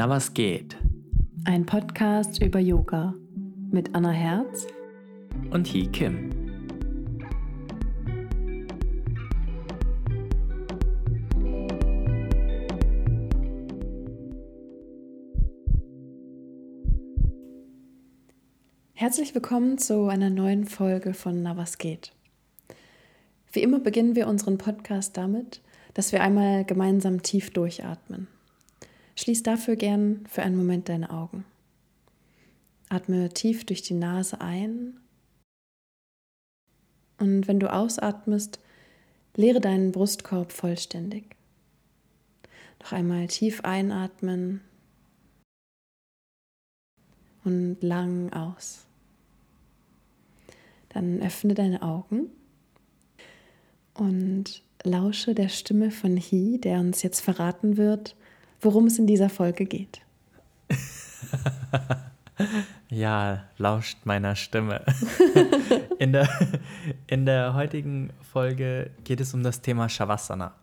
Na, was geht? Ein Podcast über Yoga mit Anna Herz Und Hee Kim. Herzlich willkommen zu einer neuen Folge von Na was geht. Wie immer beginnen wir unseren Podcast damit, dass wir einmal gemeinsam tief durchatmen. Schließ dafür gern für einen Moment deine Augen. Atme tief durch die Nase ein und wenn du ausatmest, leere deinen Brustkorb vollständig. Noch einmal tief einatmen und lang aus. Dann öffne deine Augen und lausche der Stimme von He, der uns jetzt verraten wird, worum es in dieser Folge geht. ja, lauscht meiner Stimme. in, der, in der heutigen Folge geht es um das Thema Shavasana.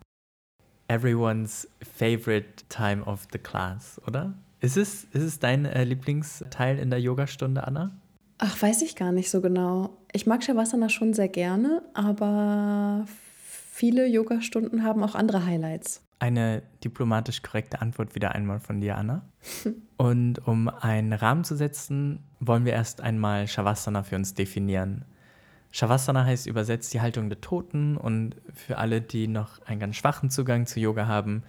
Everyone's favorite time of the class, oder? Ist es, ist es dein äh, Lieblingsteil in der Yogastunde, Anna? Ach, weiß ich gar nicht so genau. Ich mag Shavasana schon sehr gerne, aber viele Yogastunden haben auch andere Highlights. Eine diplomatisch korrekte Antwort wieder einmal von dir, Anna. Und um einen Rahmen zu setzen, wollen wir erst einmal Shavasana für uns definieren. Shavasana heißt übersetzt die Haltung der Toten und für alle, die noch einen ganz schwachen Zugang zu Yoga haben,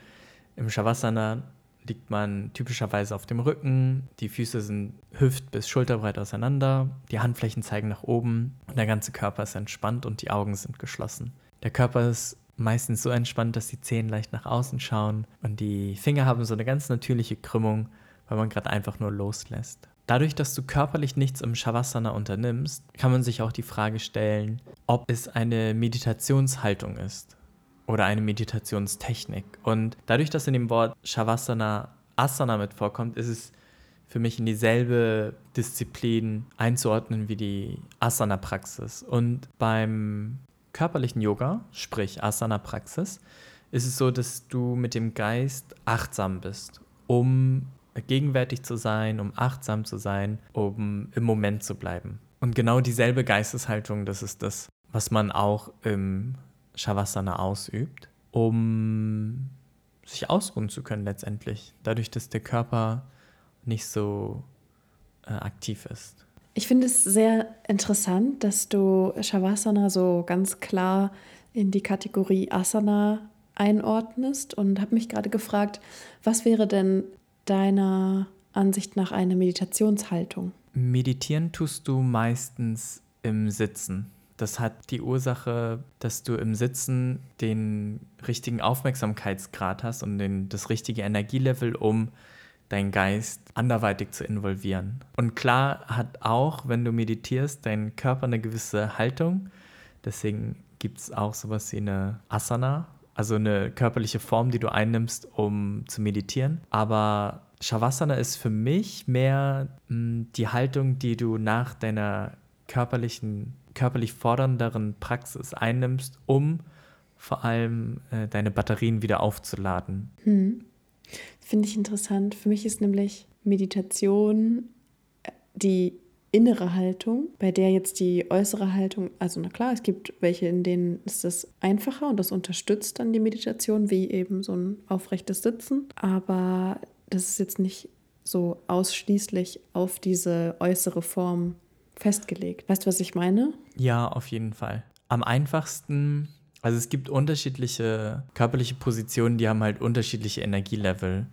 im Shavasana liegt man typischerweise auf dem Rücken, die Füße sind hüft- bis schulterbreit auseinander, die Handflächen zeigen nach oben und der ganze Körper ist entspannt und die Augen sind geschlossen. Der Körper ist meistens so entspannt, dass die Zehen leicht nach außen schauen und die Finger haben so eine ganz natürliche Krümmung, weil man gerade einfach nur loslässt. Dadurch, dass du körperlich nichts im Shavasana unternimmst, kann man sich auch die Frage stellen, ob es eine Meditationshaltung ist oder eine Meditationstechnik. Und dadurch, dass in dem Wort Shavasana Asana mit vorkommt, ist es für mich in dieselbe Disziplin einzuordnen wie die Asana-Praxis. Und beim körperlichen Yoga, sprich Asana-Praxis, ist es so, dass du mit dem Geist achtsam bist, um gegenwärtig zu sein, um achtsam zu sein, um im Moment zu bleiben. Und genau dieselbe Geisteshaltung, das ist das, was man auch im Shavasana ausübt, um sich ausruhen zu können letztendlich, dadurch, dass der Körper nicht so äh, aktiv ist. Ich finde es sehr interessant, dass du Shavasana so ganz klar in die Kategorie Asana einordnest und habe mich gerade gefragt, was wäre denn deiner Ansicht nach eine Meditationshaltung? Meditieren tust du meistens im Sitzen. Das hat die Ursache, dass du im Sitzen den richtigen Aufmerksamkeitsgrad hast und den, das richtige Energielevel, um deinen Geist anderweitig zu involvieren. Und klar hat auch, wenn du meditierst, dein Körper eine gewisse Haltung. Deswegen gibt es auch sowas wie eine Asana, also eine körperliche Form, die du einnimmst, um zu meditieren. Aber Shavasana ist für mich mehr mh, hm, die Haltung, die du nach deiner körperlichen, körperlich fordernderen Praxis einnimmst, um vor allem äh, deine Batterien wieder aufzuladen. Hm. Finde ich interessant. Für mich ist nämlich Meditation äh, die innere Haltung, bei der jetzt die äußere Haltung, also na klar, es gibt welche, in denen ist das einfacher und das unterstützt dann die Meditation, wie eben so ein aufrechtes Sitzen. Aber das ist jetzt nicht so ausschließlich auf diese äußere Form festgelegt. Weißt du, was ich meine? Ja, auf jeden Fall. Am einfachsten also es gibt unterschiedliche körperliche Positionen, die haben halt unterschiedliche Energielevel.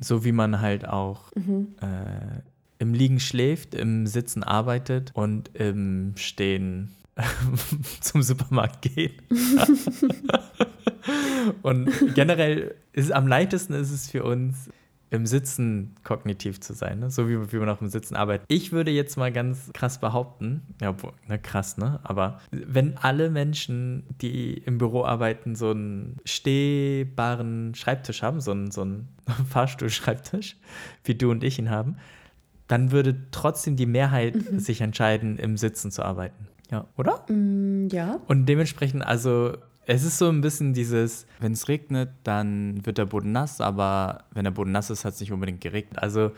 So wie man halt auch mhm. äh, im Liegen schläft, im Sitzen arbeitet und im Stehen zum Supermarkt geht. und generell ist am leichtesten ist es für uns, im Sitzen kognitiv zu sein, ne? so wie, wie man auch im Sitzen arbeitet. Ich würde jetzt mal ganz krass behaupten, ja, ne, krass, ne? Aber wenn alle Menschen, die im Büro arbeiten, so einen stehbaren Schreibtisch haben, so einen, so einen Fahrstuhlschreibtisch, wie du und ich ihn haben, dann würde trotzdem die Mehrheit mhm. sich entscheiden, im Sitzen zu arbeiten. Ja, oder? Mm, ja. Und dementsprechend, also Es ist so ein bisschen dieses, wenn es regnet, dann wird der Boden nass, aber wenn der Boden nass ist, hat es nicht unbedingt geregnet. Also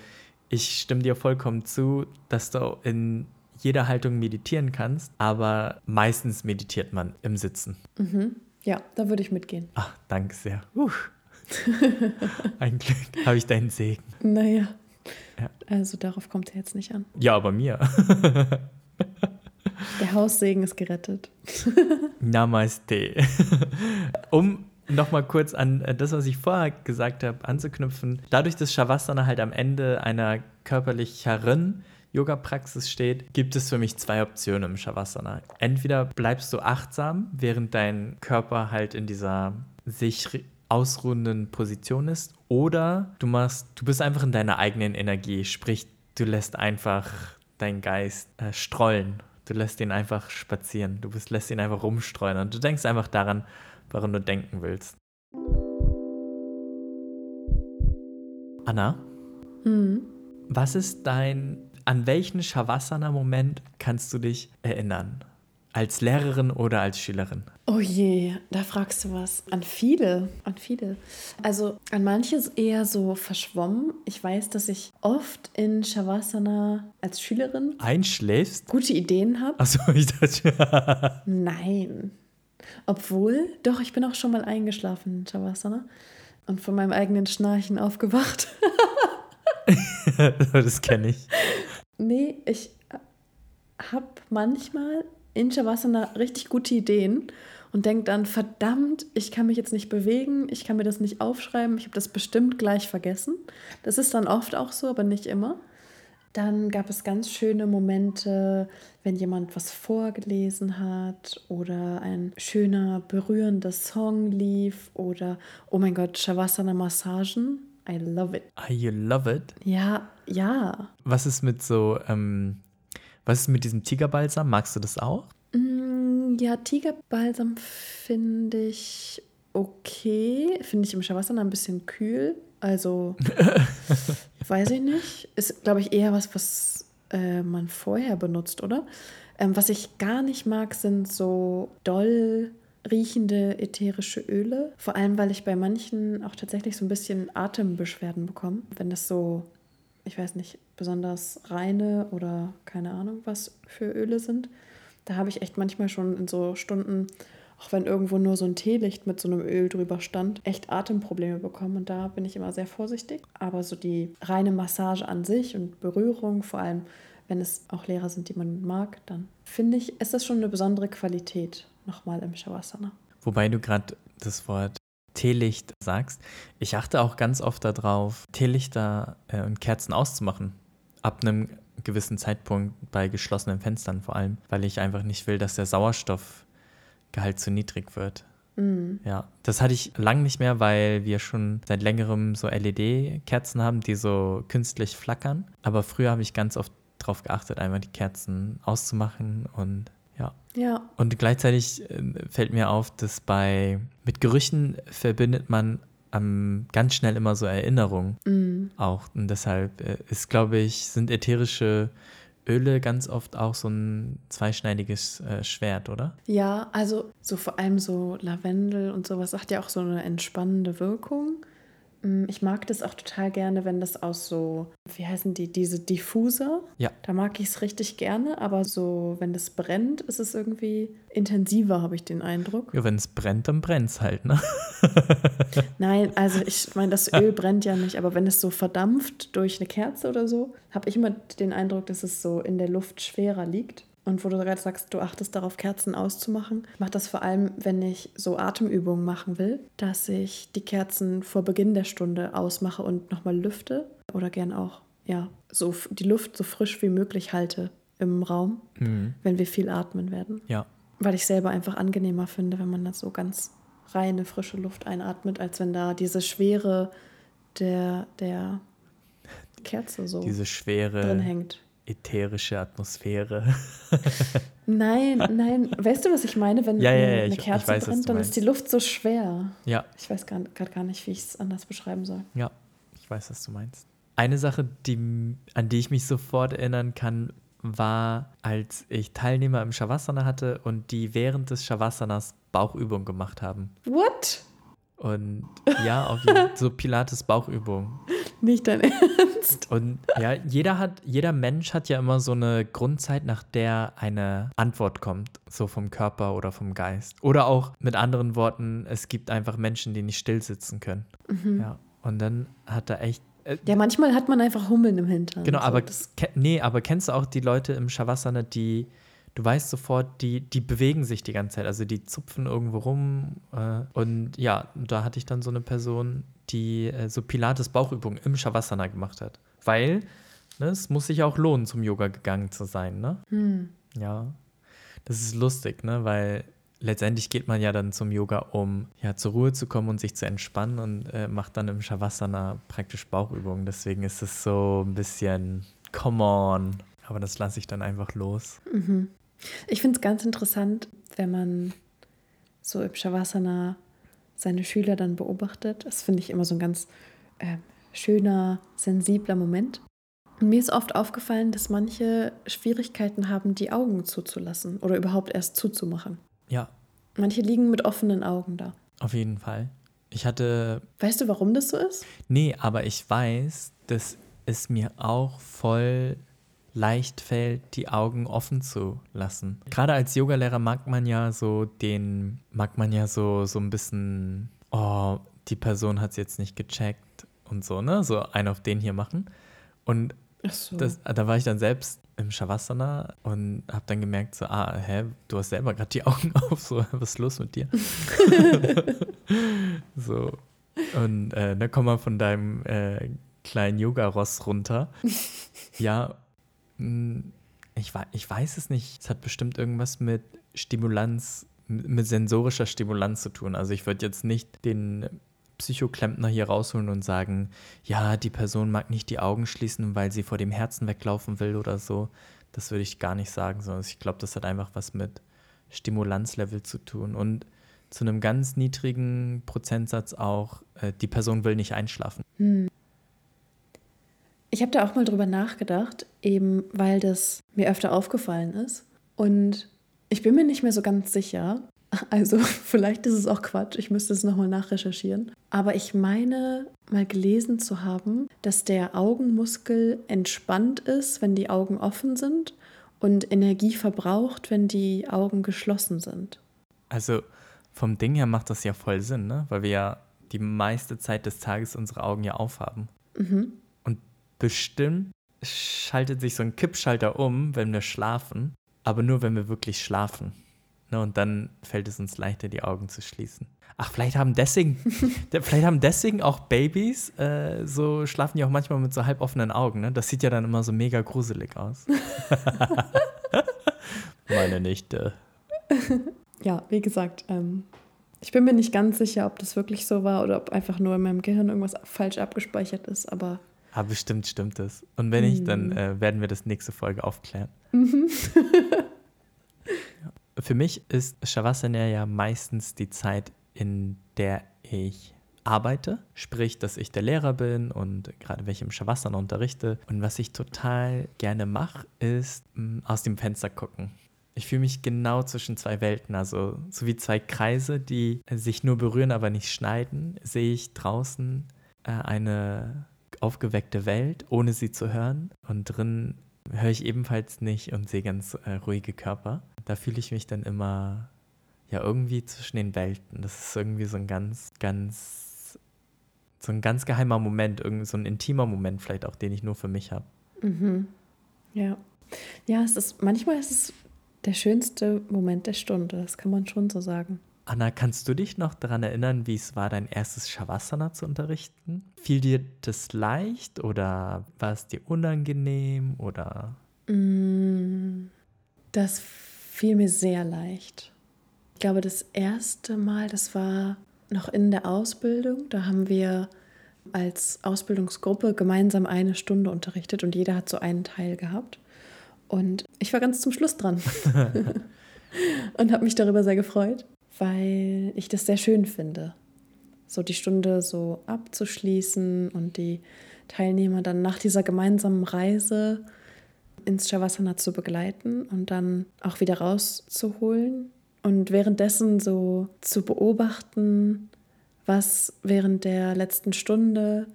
ich stimme dir vollkommen zu, dass du in jeder Haltung meditieren kannst, aber meistens meditiert man im Sitzen. Mhm. Ja, da würde ich mitgehen. Ach, danke sehr. Uh. Ein Glück habe ich deinen Segen. Naja. Ja. Also darauf kommt er jetzt nicht an. Ja, aber mir. Der Haussegen ist gerettet. Namaste. Um nochmal kurz an das, was ich vorher gesagt habe, anzuknüpfen. Dadurch, dass Shavasana halt am Ende einer körperlicheren Yoga-Praxis steht, gibt es für mich zwei Optionen im Shavasana. Entweder bleibst du achtsam, während dein Körper halt in dieser sich ausruhenden Position ist, oder du machst, du bist einfach in deiner eigenen Energie, sprich, du lässt einfach deinen Geist äh, strollen. Du lässt ihn einfach spazieren. Du bist, lässt ihn einfach rumstreuen und du denkst einfach daran, woran du denken willst. Anna, mhm. was ist dein an welchen Shavasana-Moment kannst du dich erinnern? Als Lehrerin oder als Schülerin? Oh je, da fragst du was. An viele, an viele. Also an manche eher so verschwommen. Ich weiß, dass ich oft in Shavasana als Schülerin einschläfst, gute Ideen habe. Achso, ich dachte. Nein. Obwohl, doch, ich bin auch schon mal eingeschlafen in Shavasana und von meinem eigenen Schnarchen aufgewacht. das kenne ich. Nee, ich habe manchmal in Shavasana richtig gute Ideen und denke dann, verdammt, ich kann mich jetzt nicht bewegen, ich kann mir das nicht aufschreiben, ich habe das bestimmt gleich vergessen. Das ist dann oft auch so, aber nicht immer. Dann gab es ganz schöne Momente, wenn jemand was vorgelesen hat oder ein schöner, berührender Song lief oder, oh mein Gott, Shavasana-Massagen. I love it. Ah, you love it? Ja, ja. Was ist mit so, ähm, was ist mit diesem Tigerbalsam? Magst du das auch? Mm, ja, Tigerbalsam finde ich okay. Finde ich im Shavasana ein bisschen kühl. Also, weiß ich nicht. Ist, glaube ich, eher was, was äh, man vorher benutzt, oder? Ähm, was ich gar nicht mag, sind so doll riechende ätherische Öle. Vor allem, weil ich bei manchen auch tatsächlich so ein bisschen Atembeschwerden bekomme. Wenn das so, ich weiß nicht, besonders reine oder keine Ahnung was für Öle sind. Da habe ich echt manchmal schon in so Stunden, auch wenn irgendwo nur so ein Teelicht mit so einem Öl drüber stand, echt Atemprobleme bekommen. Und da bin ich immer sehr vorsichtig. Aber so die reine Massage an sich und Berührung, vor allem wenn es auch Lehrer sind, die man mag, dann finde ich, ist das schon eine besondere Qualität nochmal im Shavasana. Wobei du gerade das Wort Teelicht sagst. Ich achte auch ganz oft darauf, Teelichter äh, und Kerzen auszumachen. Ab einem gewissen Zeitpunkt bei geschlossenen Fenstern vor allem, weil ich einfach nicht will, dass der Sauerstoffgehalt zu niedrig wird. Mm. Ja, das hatte ich lang nicht mehr, weil wir schon seit längerem so LED-Kerzen haben, die so künstlich flackern. Aber früher habe ich ganz oft darauf geachtet, einmal die Kerzen auszumachen und ja. Ja. Und gleichzeitig äh, fällt mir auf, dass bei mit Gerüchen verbindet man ähm, ganz schnell immer so Erinnerungen mm. auch. Und deshalb äh, ist, glaube ich, sind ätherische Öle ganz oft auch so ein zweischneidiges äh, Schwert, oder? Ja, also so vor allem so Lavendel und sowas hat ja auch so eine entspannende Wirkung. Mm, ich mag das auch total gerne, wenn das aus so, wie heißen die, diese Diffuser? Ja. Da mag ich es richtig gerne, aber so, wenn das brennt, ist es irgendwie intensiver, habe ich den Eindruck. Ja, wenn es brennt, dann brennt es halt, ne? Nein, also ich meine, das Öl brennt ja nicht, aber wenn es so verdampft durch eine Kerze oder so, habe ich immer den Eindruck, dass es so in der Luft schwerer liegt. Und wo du gerade sagst, du achtest darauf, Kerzen auszumachen. Ich mache das vor allem, wenn ich so Atemübungen machen will, dass ich die Kerzen vor Beginn der Stunde ausmache und nochmal lüfte. Oder gern auch, ja, so die Luft so frisch wie möglich halte im Raum, Mhm. wenn wir viel atmen werden. Ja. Weil ich selber einfach angenehmer finde, wenn man das so ganz reine, frische Luft einatmet, als wenn da diese Schwere der, der Kerze so Diese schwere drin hängt. Ätherische Atmosphäre. Nein, nein. Weißt du, was ich meine? Wenn Ja, ja, ja, eine ich- ich Kerze weiß, was brennt, dann meinst. ist die Luft so schwer. ja, Ich weiß gerade gar nicht, wie ich es anders beschreiben soll. ja, ich weiß, was du meinst. Eine Sache, die, an die ich mich sofort erinnern kann, war, als ich Teilnehmer im Shavasana hatte und die während des Shavasanas Bauchübungen gemacht haben. What? Und ja, auf so Pilates Bauchübung. Nicht dein Ernst. Und ja, jeder hat, jeder Mensch hat ja immer so eine Grundzeit, nach der eine Antwort kommt, so vom Körper oder vom Geist. Oder auch mit anderen Worten, es gibt einfach Menschen, die nicht still sitzen können. Mhm. Ja. Und dann hat er echt. Äh, Ja, manchmal hat man einfach Hummeln im Hintern. genau, so, aber das, nee, aber kennst du auch die Leute im Shavasana, die du weißt sofort, die, die bewegen sich die ganze Zeit, also die zupfen irgendwo rum. Äh, und ja, da hatte ich dann so eine Person, die äh, so Pilates Bauchübungen im Shavasana gemacht hat. Weil ne, es muss sich auch lohnen, zum Yoga gegangen zu sein, ne? hm. Ja. Das ist lustig, ne? Weil letztendlich geht man ja dann zum Yoga, um ja zur Ruhe zu kommen und sich zu entspannen und äh, macht dann im Shavasana praktisch Bauchübungen. Deswegen ist es so ein bisschen, come on. Aber das lasse ich dann einfach los. Mhm. Ich finde es ganz interessant, wenn man so im Shavasana seine Schüler dann beobachtet. Das finde ich immer so ein ganz äh, schöner, sensibler Moment. Und mir ist oft aufgefallen, dass manche Schwierigkeiten haben, die Augen zuzulassen oder überhaupt erst zuzumachen. Ja, Manche liegen mit offenen Augen da. auf jeden Fall. Ich hatte Weißt du, warum das so ist? Nee, aber ich weiß, dass es mir auch voll leicht fällt, die Augen offen zu lassen. Gerade als Yogalehrer mag man ja so den, mag man ja so, so ein bisschen, oh, die Person hat es jetzt nicht gecheckt und so, ne? So einen auf den hier machen. Und so. das, da war ich dann selbst im Shavasana und habe dann gemerkt, so, ah, hä, du hast selber gerade die Augen auf, so, was ist los mit dir? so. Und äh, dann komm mal von deinem äh, kleinen Yoga-Ross runter. ja, ich, wei- ich weiß es nicht. Es hat bestimmt irgendwas mit Stimulanz, mit mit sensorischer Stimulanz zu tun. Also ich würde jetzt nicht den Psychoklempner hier rausholen und sagen, ja, die Person mag nicht die Augen schließen, weil sie vor dem Herzen weglaufen will oder so. Das würde ich gar nicht sagen, sondern ich glaube, das hat einfach was mit Stimulanzlevel zu tun und zu einem ganz niedrigen Prozentsatz auch, äh, die Person will nicht einschlafen. Hm. Ich habe da auch mal drüber nachgedacht, eben weil das mir öfter aufgefallen ist. Und ich bin mir nicht mehr so ganz sicher. Also vielleicht ist es auch Quatsch, ich müsste es nochmal nachrecherchieren. Aber ich meine mal gelesen zu haben, dass der Augenmuskel entspannt ist, wenn die Augen offen sind und Energie verbraucht, wenn die Augen geschlossen sind. Also vom Ding her macht das ja voll Sinn, ne? weil wir ja die meiste Zeit des Tages unsere Augen ja aufhaben. Mhm. Bestimmt schaltet sich so ein Kippschalter um, wenn wir schlafen, aber nur, wenn wir wirklich schlafen. Ne, und dann fällt es uns leichter, die Augen zu schließen. Ach, vielleicht haben deswegen, de- vielleicht haben deswegen auch Babys, äh, so schlafen die auch manchmal mit so halboffenen Augen. Ne? Das sieht ja dann immer so mega gruselig aus. Meine Nichte. Ja, wie gesagt, ähm, ich bin mir nicht ganz sicher, ob das wirklich so war oder ob einfach nur in meinem Gehirn irgendwas falsch abgespeichert ist, aber Ah, bestimmt stimmt es. Und wenn nicht, dann Mhm. äh, werden wir das nächste Folge aufklären. Ja. Für mich ist Shavasana ja meistens die Zeit, in der ich arbeite, sprich, dass ich der Lehrer bin und gerade welche im Shavasana unterrichte. Und was ich total gerne mache, ist mh, aus dem Fenster gucken. Ich fühle mich genau zwischen zwei Welten, also so wie zwei Kreise, die sich nur berühren, aber nicht schneiden, sehe ich draußen äh, eine aufgeweckte Welt, ohne sie zu hören. Und drin höre ich ebenfalls nicht und sehe ganz äh, ruhige Körper. Da fühle ich mich dann immer ja irgendwie zwischen den Welten. Das ist irgendwie so ein ganz, ganz, so ein ganz geheimer Moment, irgendwie so ein intimer Moment vielleicht auch, den ich nur für mich habe. mhm. ja. Ja, es ist, manchmal ist es der schönste Moment der Stunde, das kann man schon so sagen. Anna, kannst du dich noch daran erinnern, wie es war, dein erstes Shavasana zu unterrichten? Fiel dir das leicht oder war es dir unangenehm oder Mm, Das fiel mir sehr leicht. Ich glaube, das erste Mal, das war noch in der Ausbildung. Da haben wir als Ausbildungsgruppe gemeinsam eine Stunde unterrichtet und jeder hat so einen Teil gehabt. Und ich war ganz zum Schluss dran und habe mich darüber sehr gefreut, weil ich das sehr schön finde, so die Stunde so abzuschließen und die Teilnehmer dann nach dieser gemeinsamen Reise ins Shavasana zu begleiten und dann auch wieder rauszuholen und währenddessen so zu beobachten, was während der letzten Stunde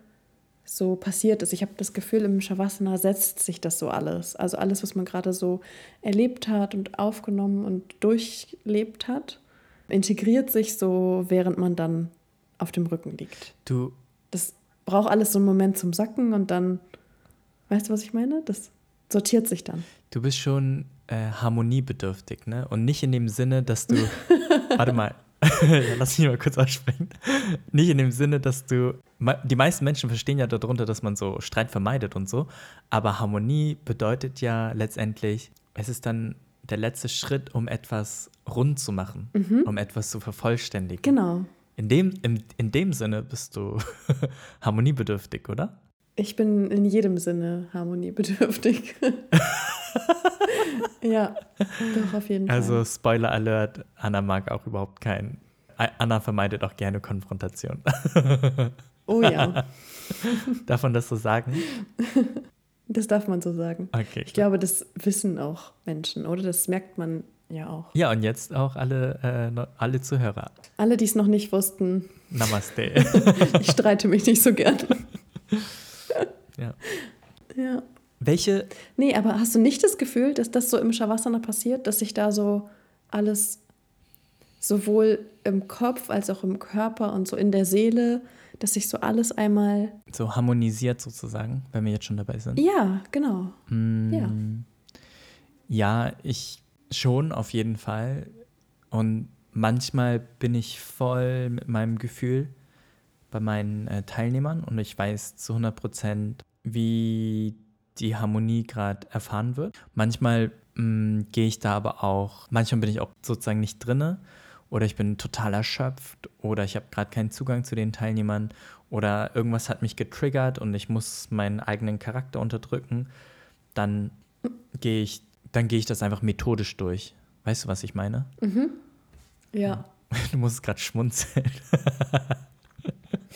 so passiert ist. Ich habe das Gefühl, im Shavasana setzt sich das so alles. Also alles, was man gerade so erlebt hat und aufgenommen und durchlebt hat, integriert sich so, während man dann auf dem Rücken liegt. Du. Das braucht alles so einen Moment zum Sacken und dann, weißt du, was ich meine? Das sortiert sich dann. Du bist schon äh, harmoniebedürftig, ne? Und nicht in dem Sinne, dass du. warte mal. Lass mich mal kurz aussprechen. Nicht in dem Sinne, dass du. Die meisten Menschen verstehen ja darunter, dass man so Streit vermeidet und so. Aber Harmonie bedeutet ja letztendlich, es ist dann der letzte Schritt, um etwas rund zu machen, mhm. um etwas zu vervollständigen. Genau. In dem, in, in dem Sinne bist du harmoniebedürftig, oder? Ich bin in jedem Sinne harmoniebedürftig. ja, doch, auf jeden also, Fall. Also, Spoiler Alert: Anna mag auch überhaupt keinen. Anna vermeidet auch gerne Konfrontation. oh ja. darf man das so sagen? Das darf man so sagen. Okay. Ich glaube, das wissen auch Menschen, oder? Das merkt man ja auch. Ja, und jetzt auch alle, äh, alle Zuhörer. Alle, die es noch nicht wussten. Namaste. ich streite mich nicht so gern. Ja. Ja. Welche? Nee, aber hast du nicht das Gefühl, dass das so im Shavasana passiert, dass sich da so alles sowohl im Kopf als auch im Körper und so in der Seele, dass sich so alles einmal. So harmonisiert sozusagen, wenn wir jetzt schon dabei sind? Ja, genau. Mm, ja. Ja, ich schon auf jeden Fall. Und manchmal bin ich voll mit meinem Gefühl bei meinen äh, Teilnehmern und ich weiß zu 100 Prozent, wie die Harmonie gerade erfahren wird. Manchmal mm, gehe ich da aber auch, manchmal bin ich auch sozusagen nicht drinne oder ich bin total erschöpft oder ich habe gerade keinen Zugang zu den Teilnehmern oder irgendwas hat mich getriggert und ich muss meinen eigenen Charakter unterdrücken, dann gehe ich, dann gehe ich das einfach methodisch durch. Weißt du, was ich meine? Mhm. Ja. Du musst gerade schmunzeln.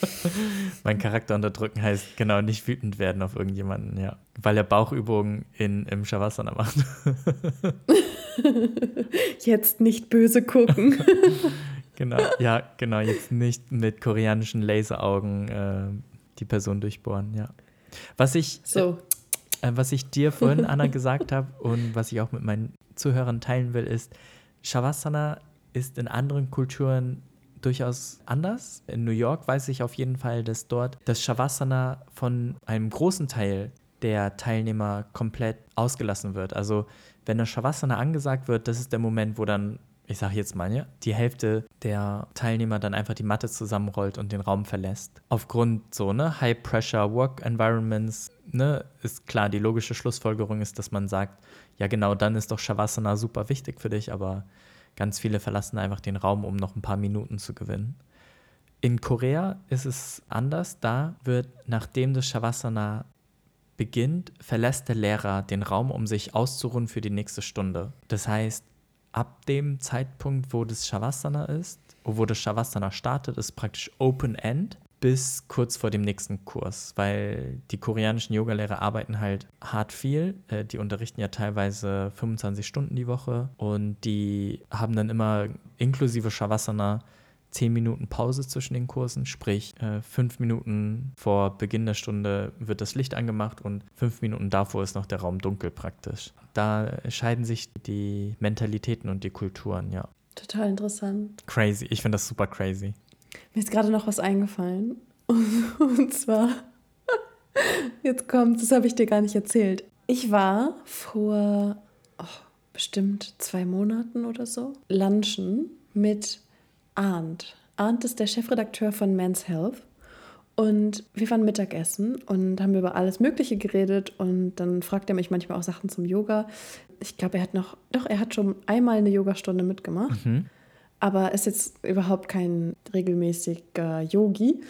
mein Charakter unterdrücken heißt genau nicht wütend werden auf irgendjemanden, ja. Weil er Bauchübungen in, im Shavasana macht. Jetzt nicht böse gucken. genau, ja, genau, jetzt nicht mit koreanischen Laseraugen äh, die Person durchbohren, ja. Was ich, so. Äh, was ich dir vorhin, Anna, gesagt habe und was ich auch mit meinen Zuhörern teilen will, ist, Shavasana ist in anderen Kulturen durchaus anders. In New York weiß ich auf jeden Fall, dass dort das Shavasana von einem großen Teil der Teilnehmer komplett ausgelassen wird. Also wenn das Shavasana angesagt wird, das ist der Moment, wo dann, ich sage jetzt mal, ja, die Hälfte der Teilnehmer dann einfach die Matte zusammenrollt und den Raum verlässt. Aufgrund so, ne, High-Pressure Work Environments, ne, ist klar, die logische Schlussfolgerung ist, dass man sagt, ja genau, dann ist doch Shavasana super wichtig für dich, aber Ganz viele verlassen einfach den Raum, um noch ein paar Minuten zu gewinnen. In Korea ist es anders. Da wird, nachdem das Shavasana beginnt, verlässt der Lehrer den Raum, um sich auszuruhen für die nächste Stunde. Das heißt, ab dem Zeitpunkt, wo das Shavasana ist, wo das Shavasana startet, ist praktisch Open End bis kurz vor dem nächsten Kurs, weil die koreanischen Yogalehrer arbeiten halt hart viel. Äh, die unterrichten ja teilweise 25 Stunden die Woche und die haben dann immer inklusive Shavasana 10 Minuten Pause zwischen den Kursen, sprich äh, fünf Minuten vor Beginn der Stunde wird das Licht angemacht und fünf Minuten davor ist noch der Raum dunkel praktisch. Da scheiden sich die Mentalitäten und die Kulturen, ja. Total interessant. Crazy, ich finde das super crazy. Mir ist gerade noch was eingefallen. Und zwar, jetzt kommt, das habe ich dir gar nicht erzählt. Ich war vor oh, bestimmt zwei Monaten oder so lunchen mit Arndt. Arndt ist der Chefredakteur von Men's Health. Und wir waren Mittagessen und haben über alles Mögliche geredet. Und dann fragt er mich manchmal auch Sachen zum Yoga. Ich glaube, er hat noch, doch, er hat schon einmal eine Yogastunde mitgemacht. Mhm aber ist jetzt überhaupt kein regelmäßiger Yogi.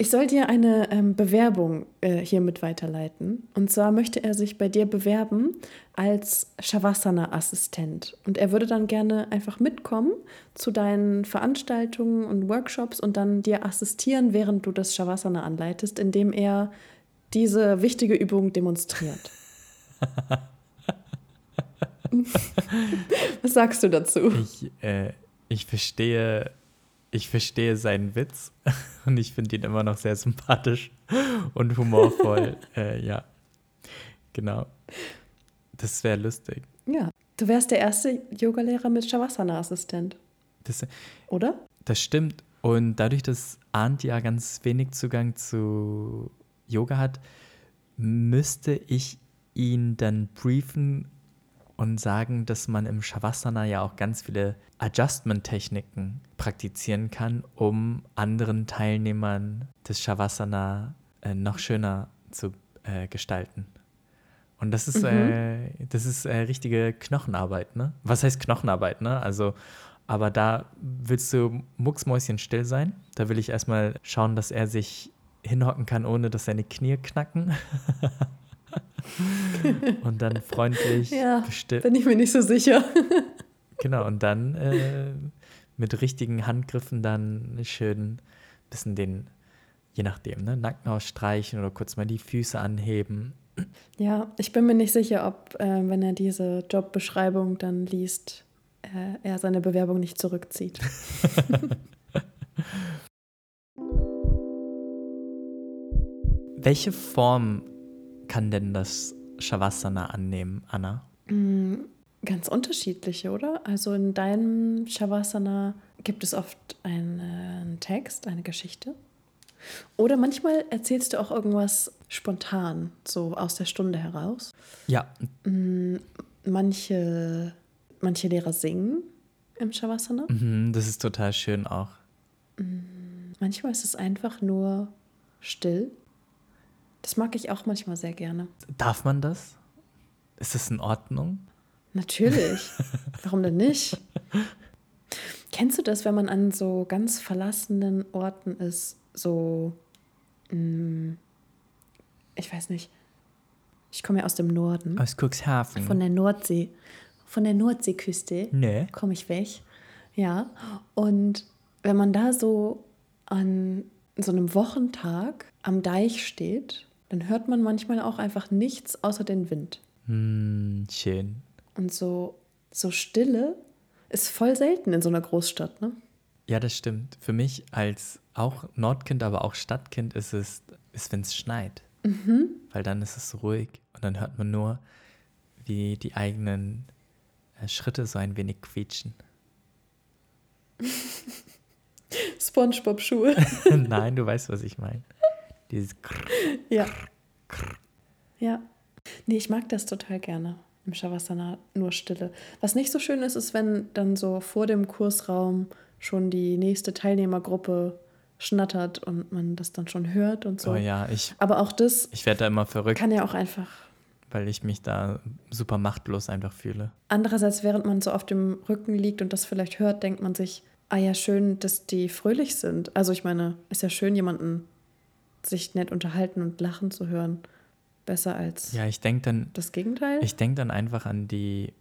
Ich soll dir eine ähm, Bewerbung äh, hiermit weiterleiten. Und zwar möchte er sich bei dir bewerben als Shavasana-Assistent. Und er würde dann gerne einfach mitkommen zu deinen Veranstaltungen und Workshops und dann dir assistieren, während du das Shavasana anleitest, indem er diese wichtige Übung demonstriert. Was sagst du dazu? Ich, äh, ich verstehe, ich verstehe seinen Witz und ich finde ihn immer noch sehr sympathisch und humorvoll. äh, ja, genau. Das wäre lustig. Ja, du wärst der erste Yogalehrer mit Shavasana-Assistent. Oder? Das stimmt. Und dadurch, dass Arndt ja ganz wenig Zugang zu Yoga hat, müsste ich ihn dann briefen und sagen, dass man im Shavasana ja auch ganz viele Adjustment-Techniken praktizieren kann, um anderen Teilnehmern des Shavasana äh, noch schöner zu äh, gestalten. Und das ist, mhm. äh, das ist äh, richtige Knochenarbeit, ne? Was heißt Knochenarbeit, ne? Also, aber da willst du mucksmäuschen still sein. Da will ich erstmal schauen, dass er sich hinhocken kann, ohne dass seine Knie knacken. und dann freundlich ja, bestimmt. Bin ich mir nicht so sicher. genau, und dann äh, mit richtigen Handgriffen dann schön ein bisschen den, je nachdem, ne, Nacken ausstreichen oder kurz mal die Füße anheben. Ja, ich bin mir nicht sicher, ob, äh, wenn er diese Jobbeschreibung dann liest, äh, er seine Bewerbung nicht zurückzieht. Welche Form kann denn das Shavasana annehmen, Anna? Mm, ganz unterschiedliche, oder? Also in deinem Shavasana gibt es oft einen Text, eine Geschichte. Oder manchmal erzählst du auch irgendwas spontan, so aus der Stunde heraus. Ja. Mm, manche, manche Lehrer singen im Shavasana. Mhm, das ist total schön auch. Mm, manchmal ist es einfach nur still das mag ich auch manchmal sehr gerne. Darf man das? Ist das in Ordnung? Natürlich. Warum denn nicht? Kennst du das, wenn man an so ganz verlassenen Orten ist, so, mh, mm, ich weiß nicht, ich komme ja aus dem Norden. Aus Cuxhaven. Von der Nordsee. Von der Nordseeküste nee. komme ich weg. Ja. Und wenn man da so an so einem Wochentag am Deich steht dann hört man manchmal auch einfach nichts außer den Wind. Mm, schön. Und so, so Stille ist voll selten in so einer Großstadt, ne? Ja, das stimmt. Für mich als auch Nordkind, aber auch Stadtkind ist es, ist, wenn es schneit. Mhm. Weil dann ist es ruhig und dann hört man nur, wie die eigenen äh, Schritte so ein wenig quietschen. Spongebob-Schuhe. Nein, du weißt, was ich meine. Dieses Krr, Ja. Krr. Ja. Nee, ich mag das total gerne. Im Shavasana nur Stille. Was nicht so schön ist, ist, wenn dann so vor dem Kursraum schon die nächste Teilnehmergruppe schnattert und man das dann schon hört und so. Oh ja, ich. Aber auch das. Ich werde da immer verrückt. Kann ja auch einfach. Weil ich mich da super machtlos einfach fühle. Andererseits, während man so auf dem Rücken liegt und das vielleicht hört, denkt man sich, ah ja, schön, dass die fröhlich sind. Also ich meine, ist ja schön, jemanden sich nett unterhalten und lachen zu hören, besser als ja, ich denk dann, das Gegenteil. Ich denke dann einfach an die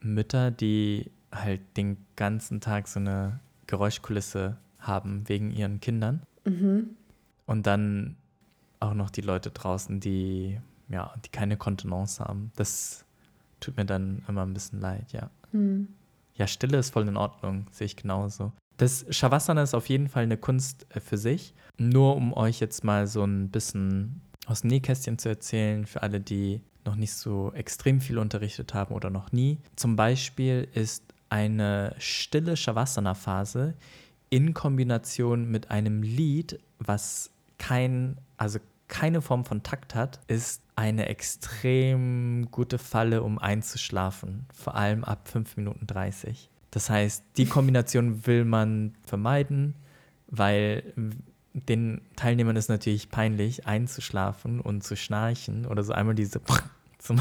Mütter, die halt den ganzen Tag so eine Geräuschkulisse haben wegen ihren Kindern. Mhm. Und dann auch noch die Leute draußen, die, ja, die keine Kontenance haben. Das tut mir dann immer ein bisschen leid, ja. Mhm. Ja, Stille ist voll in Ordnung, sehe ich genauso. Das Shavasana ist auf jeden Fall eine Kunst äh, für sich. Nur um euch jetzt mal so ein bisschen aus dem Nähkästchen zu erzählen, für alle, die noch nicht so extrem viel unterrichtet haben oder noch nie. Zum Beispiel ist eine stille Shavasana-Phase in Kombination mit einem Lied, was kein, also keine Form von Takt hat, ist eine extrem gute Falle, um einzuschlafen. Vor allem ab 5 Minuten 30. Das heißt, die Kombination will man vermeiden, weil den Teilnehmern ist natürlich peinlich, einzuschlafen und zu schnarchen oder so einmal diese zu,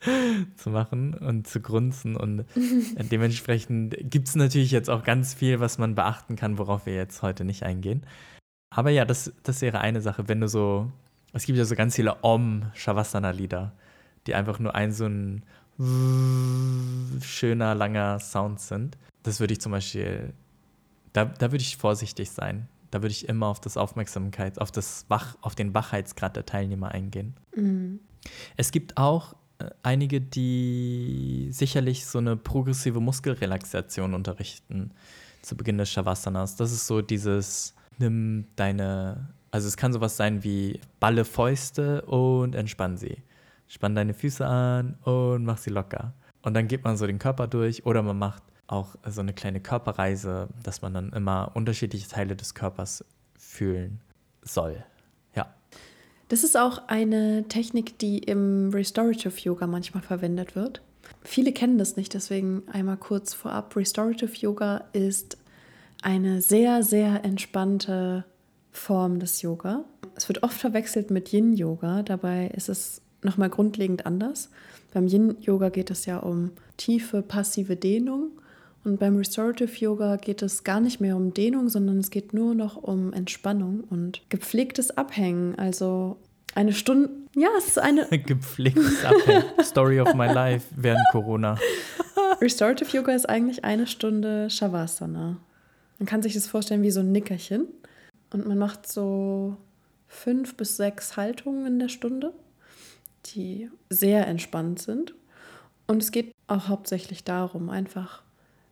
zu machen und zu grunzen. Und dementsprechend gibt es natürlich jetzt auch ganz viel, was man beachten kann, worauf wir jetzt heute nicht eingehen. Aber ja, das, das wäre eine Sache, wenn du so, es gibt ja so ganz viele Om-Shavasana-Lieder, die einfach nur ein so ein schöner, langer Sound sind. Das würde ich zum Beispiel, da, da würde ich vorsichtig sein. Da würde ich immer auf das Aufmerksamkeit, auf das Wach, auf den Wachheitsgrad der Teilnehmer eingehen. Mhm. Es gibt auch äh, einige, die sicherlich so eine progressive Muskelrelaxation unterrichten zu Beginn des Shavasanas. Das ist so dieses, nimm deine, also es kann sowas sein wie balle Fäuste und entspann sie. Spann deine Füße an und mach sie locker. Und dann geht man so den Körper durch oder man macht auch so eine kleine Körperreise, dass man dann immer unterschiedliche Teile des Körpers fühlen soll. Ja. Das ist auch eine Technik, die im Restorative Yoga manchmal verwendet wird. Viele kennen das nicht, deswegen einmal kurz vorab. Restorative Yoga ist eine sehr, sehr entspannte Form des Yoga. Es wird oft verwechselt mit Yin-Yoga, dabei ist es nochmal grundlegend anders. Beim Yin-Yoga geht es ja um tiefe, passive Dehnung und beim Restorative Yoga geht es gar nicht mehr um Dehnung, sondern es geht nur noch um Entspannung und gepflegtes Abhängen. Also eine Stunde, ja, es ist eine. gepflegtes Abhängen. Story of my life während Corona. Restorative Yoga ist eigentlich eine Stunde Shavasana. Man kann sich das vorstellen wie so ein Nickerchen. Und man macht so fünf bis sechs Haltungen in der Stunde, die sehr entspannt sind. Und es geht auch hauptsächlich darum, einfach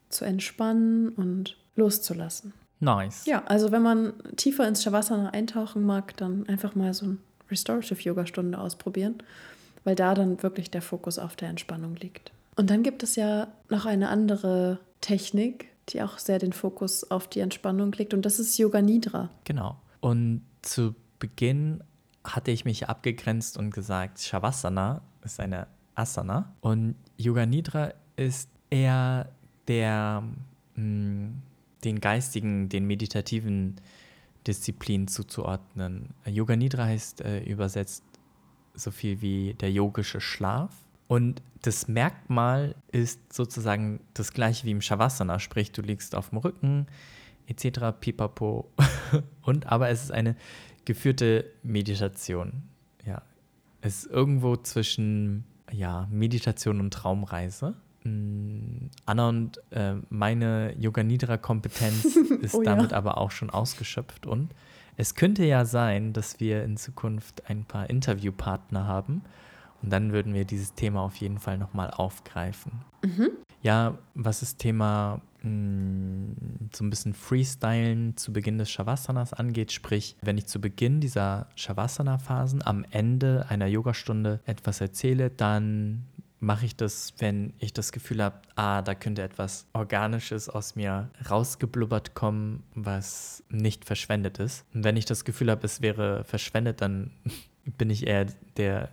zu entspannen und loszulassen. Nice. Ja, also wenn man tiefer ins Shavasana eintauchen mag, dann einfach mal so eine Restorative Yoga Stunde ausprobieren, weil da dann wirklich der Fokus auf der Entspannung liegt. Und dann gibt es ja noch eine andere Technik, die auch sehr den Fokus auf die Entspannung legt und das ist Yoga Nidra. Genau. Und zu Beginn hatte ich mich abgegrenzt und gesagt, Shavasana ist eine Asana und Yoga Nidra ist eher der mh, hm, den geistigen, den meditativen Disziplinen zuzuordnen. Yoga Nidra heißt äh, übersetzt so viel wie der yogische Schlaf. Und das Merkmal ist sozusagen das gleiche wie im Shavasana, sprich du liegst auf dem Rücken etc. pipapo. Und aber es ist eine geführte Meditation. Ja, es ist irgendwo zwischen ja, Meditation und Traumreise. Mm, Anna und äh, meine Yoga Nidra Kompetenz ist oh, damit ja. aber auch schon ausgeschöpft und es könnte ja sein, dass wir in Zukunft ein paar Interviewpartner haben und dann würden wir dieses Thema auf jeden Fall nochmal aufgreifen. Mhm. Ja, was das Thema so ein bisschen Freestylen zu Beginn des Shavasanas angeht, sprich, wenn ich zu Beginn dieser Shavasana-Phasen am Ende einer Yogastunde etwas erzähle, dann mache ich das, wenn ich das Gefühl habe, ah, da könnte etwas Organisches aus mir rausgeblubbert kommen, was nicht verschwendet ist. Und wenn ich das Gefühl habe, es wäre verschwendet, dann bin ich eher der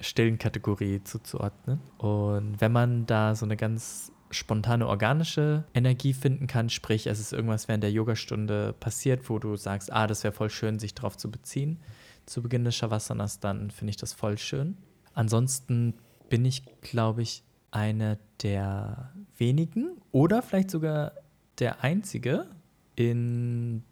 stillen Kategorie zuzuordnen. Und wenn man da so eine ganz spontane organische Energie finden kann, sprich, es ist irgendwas während der Yogastunde passiert, wo du sagst, ah, das wäre voll schön, sich darauf zu beziehen, zu Beginn des Shavasanas, dann finde ich das voll schön. Ansonsten bin ich, glaube ich, einer der wenigen oder vielleicht sogar der einzige in,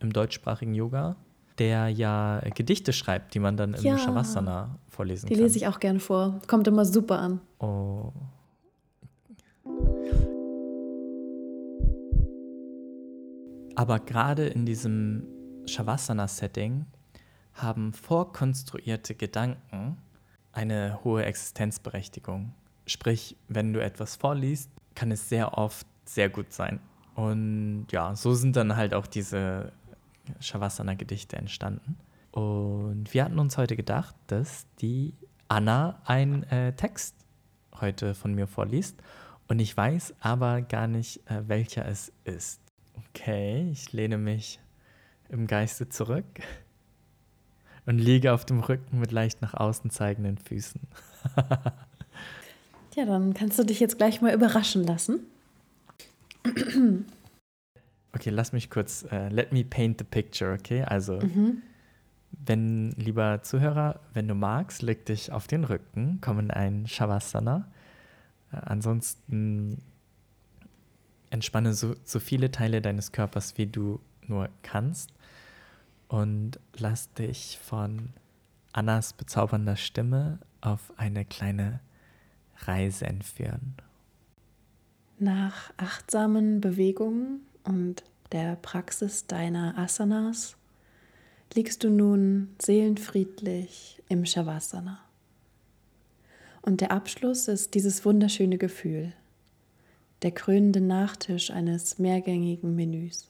im deutschsprachigen Yoga, der ja Gedichte schreibt, die man dann im ja, Shavasana vorlesen die kann. Die lese ich auch gerne vor. Kommt immer super an. Oh. Aber gerade in diesem Shavasana-Setting haben vorkonstruierte Gedanken eine hohe Existenzberechtigung. Sprich, wenn du etwas vorliest, kann es sehr oft sehr gut sein. Und ja, so sind dann halt auch diese Shavasana-Gedichte entstanden. Und wir hatten uns heute gedacht, dass die Anna einen äh, Text heute von mir vorliest. Und ich weiß aber gar nicht, äh, welcher es ist. Okay, ich lehne mich im Geiste zurück und liege auf dem Rücken mit leicht nach außen zeigenden Füßen. ja, dann kannst du dich jetzt gleich mal überraschen lassen. okay, lass mich kurz, uh, let me paint the picture, okay? Also, mhm. wenn, lieber Zuhörer, wenn du magst, leg dich auf den Rücken, komm in ein Shavasana. Uh, ansonsten entspanne so, so viele Teile deines Körpers, wie du nur kannst und lass dich von Annas bezaubernder Stimme auf eine kleine Reise entführen. Nach achtsamen Bewegungen und der Praxis deiner Asanas liegst du nun seelenfriedlich im Shavasana. Und der Abschluss ist dieses wunderschöne Gefühl, der krönende Nachtisch eines mehrgängigen Menüs.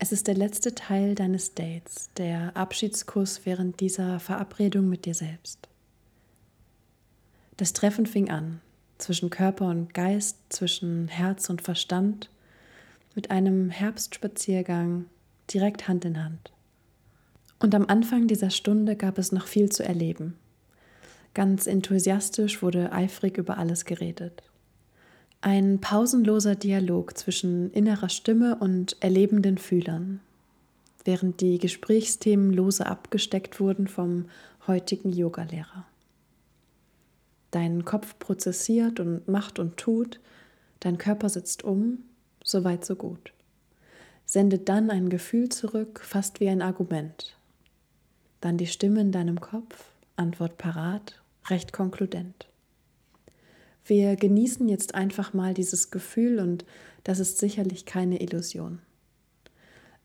Es ist der letzte Teil deines Dates, der Abschiedskuss während dieser Verabredung mit dir selbst. Das Treffen fing an, zwischen Körper und Geist, zwischen Herz und Verstand, mit einem Herbstspaziergang direkt Hand in Hand. Und am Anfang dieser Stunde gab es noch viel zu erleben. Ganz enthusiastisch wurde eifrig über alles geredet. Ein pausenloser Dialog zwischen innerer Stimme und erlebenden Fühlern, während die Gesprächsthemen lose abgesteckt wurden vom heutigen Yogalehrer. Dein Kopf prozessiert und macht und tut, dein Körper sitzt um, so weit so gut. Sendet dann ein Gefühl zurück, fast wie ein Argument. Dann die Stimme in deinem Kopf, Antwort parat, recht konkludent. Wir genießen jetzt einfach mal dieses Gefühl und das ist sicherlich keine Illusion.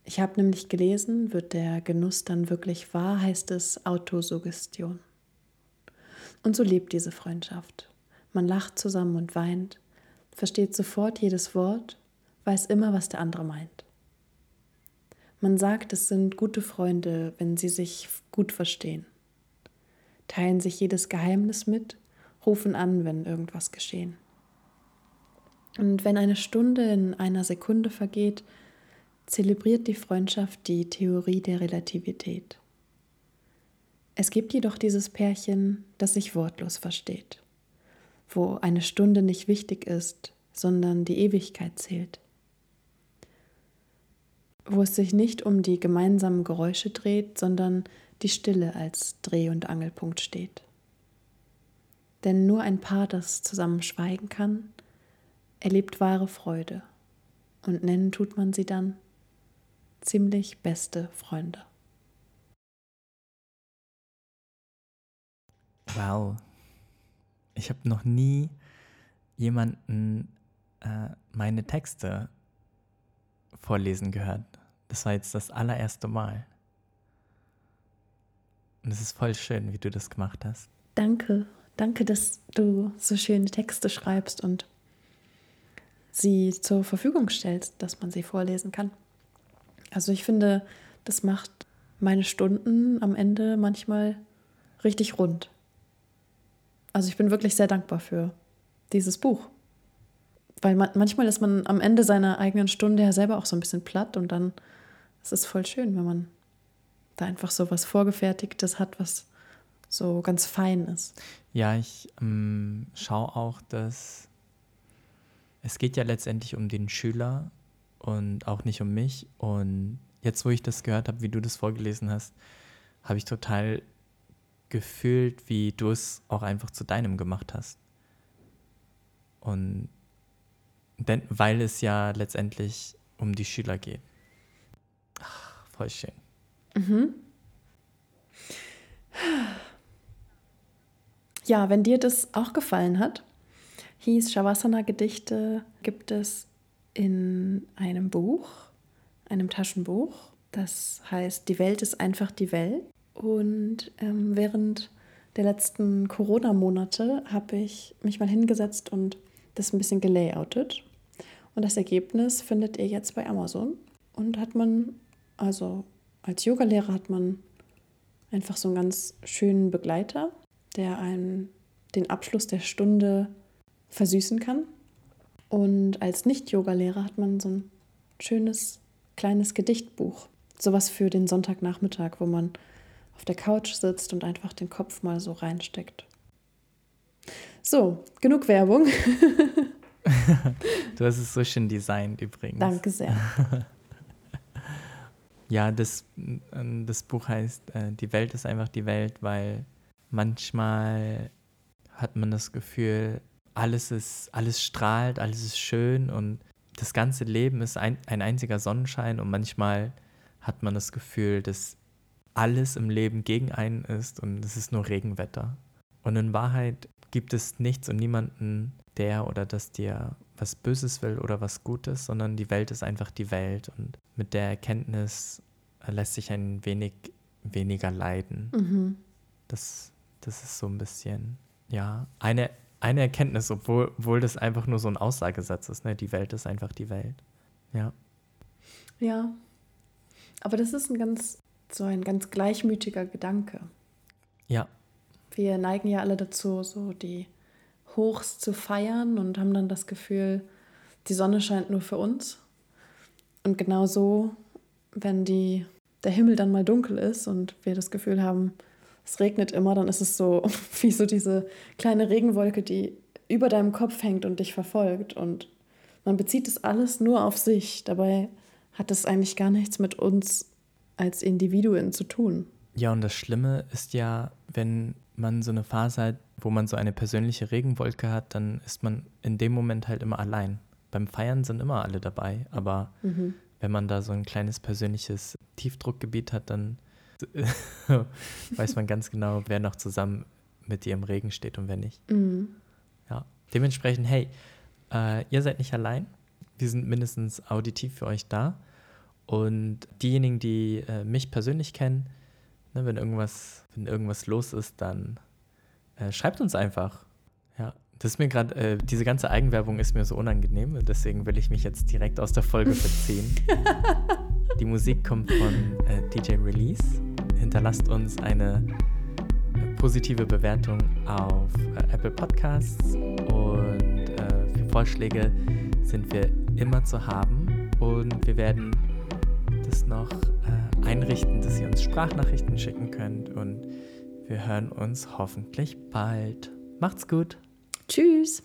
Ich habe nämlich gelesen, wird der Genuss dann wirklich wahr, heißt es Autosuggestion. Und so lebt diese Freundschaft. Man lacht zusammen und weint, versteht sofort jedes Wort, weiß immer, was der andere meint. Man sagt, es sind gute Freunde, wenn sie sich gut verstehen, teilen sich jedes Geheimnis mit rufen an, wenn irgendwas geschehen. Und wenn eine Stunde in einer Sekunde vergeht, zelebriert die Freundschaft die Theorie der Relativität. Es gibt jedoch dieses Pärchen, das sich wortlos versteht, wo eine Stunde nicht wichtig ist, sondern die Ewigkeit zählt, wo es sich nicht um die gemeinsamen Geräusche dreht, sondern die Stille als Dreh- und Angelpunkt steht. Denn nur ein Paar, das zusammen schweigen kann, erlebt wahre Freude. Und nennen tut man sie dann ziemlich beste Freunde. Wow. Ich habe noch nie jemanden äh, meine Texte vorlesen gehört. Das war jetzt das allererste Mal. Und es ist voll schön, wie du das gemacht hast. Danke. Danke, dass du so schöne Texte schreibst und sie zur Verfügung stellst, dass man sie vorlesen kann. Also ich finde, das macht meine Stunden am Ende manchmal richtig rund. Also ich bin wirklich sehr dankbar für dieses Buch. Weil man, manchmal ist man am Ende seiner eigenen Stunde ja selber auch so ein bisschen platt und dann ist es voll schön, wenn man da einfach so was Vorgefertigtes hat, was so ganz fein ist. Ja, ich ähm, schaue auch, dass es geht ja letztendlich um den Schüler und auch nicht um mich. Und jetzt, wo ich das gehört habe, wie du das vorgelesen hast, habe ich total gefühlt, wie du es auch einfach zu deinem gemacht hast. Und denn, weil es ja letztendlich um die Schüler geht. Ach, voll schön. Mhm. Ja, wenn dir das auch gefallen hat, hieß Shavasana-Gedichte gibt es in einem Buch, einem Taschenbuch. Das heißt, die Welt ist einfach die Welt. Und ähm, während der letzten Corona-Monate habe ich mich mal hingesetzt und das ein bisschen gelayoutet. Und das Ergebnis findet ihr jetzt bei Amazon. Und hat man, also als Yogalehrer hat man einfach so einen ganz schönen Begleiter der einen den Abschluss der Stunde versüßen kann. Und als Nicht-Yoga-Lehrer hat man so ein schönes kleines Gedichtbuch. Sowas für den Sonntagnachmittag, wo man auf der Couch sitzt und einfach den Kopf mal so reinsteckt. So, genug Werbung. du hast es so schön designt übrigens. Danke sehr. ja, das, äh, das Buch heißt äh, Die Welt ist einfach die Welt, weil manchmal hat man das Gefühl, alles ist, alles strahlt, alles ist schön und das ganze Leben ist ein, ein einziger Sonnenschein und manchmal hat man das Gefühl, dass alles im Leben gegen einen ist und es ist nur Regenwetter. Und in Wahrheit gibt es nichts und niemanden, der oder das dir was Böses will oder was Gutes, sondern die Welt ist einfach die Welt und mit der Erkenntnis lässt sich ein wenig weniger leiden. Mhm. Das das ist so ein bisschen Ja, eine, eine Erkenntnis, obwohl, obwohl das einfach nur so ein Aussagesatz ist. Ne? Die Welt ist einfach die Welt. Ja. Ja. Aber das ist ein ganz, so ein ganz gleichmütiger Gedanke. Ja. Wir neigen ja alle dazu, so die Hochs zu feiern und haben dann das Gefühl, die Sonne scheint nur für uns. Und genau so, wenn die, der Himmel dann mal dunkel ist und wir das Gefühl haben, es regnet immer, dann ist es so wie so diese kleine Regenwolke, die über deinem Kopf hängt und dich verfolgt. Und man bezieht es alles nur auf sich. Dabei hat es eigentlich gar nichts mit uns als Individuen zu tun. Ja, und das Schlimme ist ja, wenn man so eine Phase hat, wo man so eine persönliche Regenwolke hat, dann ist man in dem Moment halt immer allein. Beim Feiern sind immer alle dabei, aber mhm. wenn man da so ein kleines persönliches Tiefdruckgebiet hat, dann weiß man ganz genau, wer noch zusammen mit dir im Regen steht und wer nicht. Mhm. Ja, dementsprechend, hey, äh, ihr seid nicht allein. Wir sind mindestens auditiv für euch da. Und diejenigen, die äh, mich persönlich kennen, ne, wenn, irgendwas, wenn irgendwas los ist, dann äh, schreibt uns einfach. Ja, das ist mir gerade, äh, diese ganze Eigenwerbung ist mir so unangenehm. Deswegen will ich mich jetzt direkt aus der Folge verziehen. Die Musik kommt von äh, DJ Release. Hinterlasst uns eine äh, positive Bewertung auf äh, Apple Podcasts und äh, für Vorschläge sind wir immer zu haben und wir werden das noch einrichten, dass ihr uns Sprachnachrichten schicken könnt und wir hören uns hoffentlich bald. Macht's gut. Tschüss.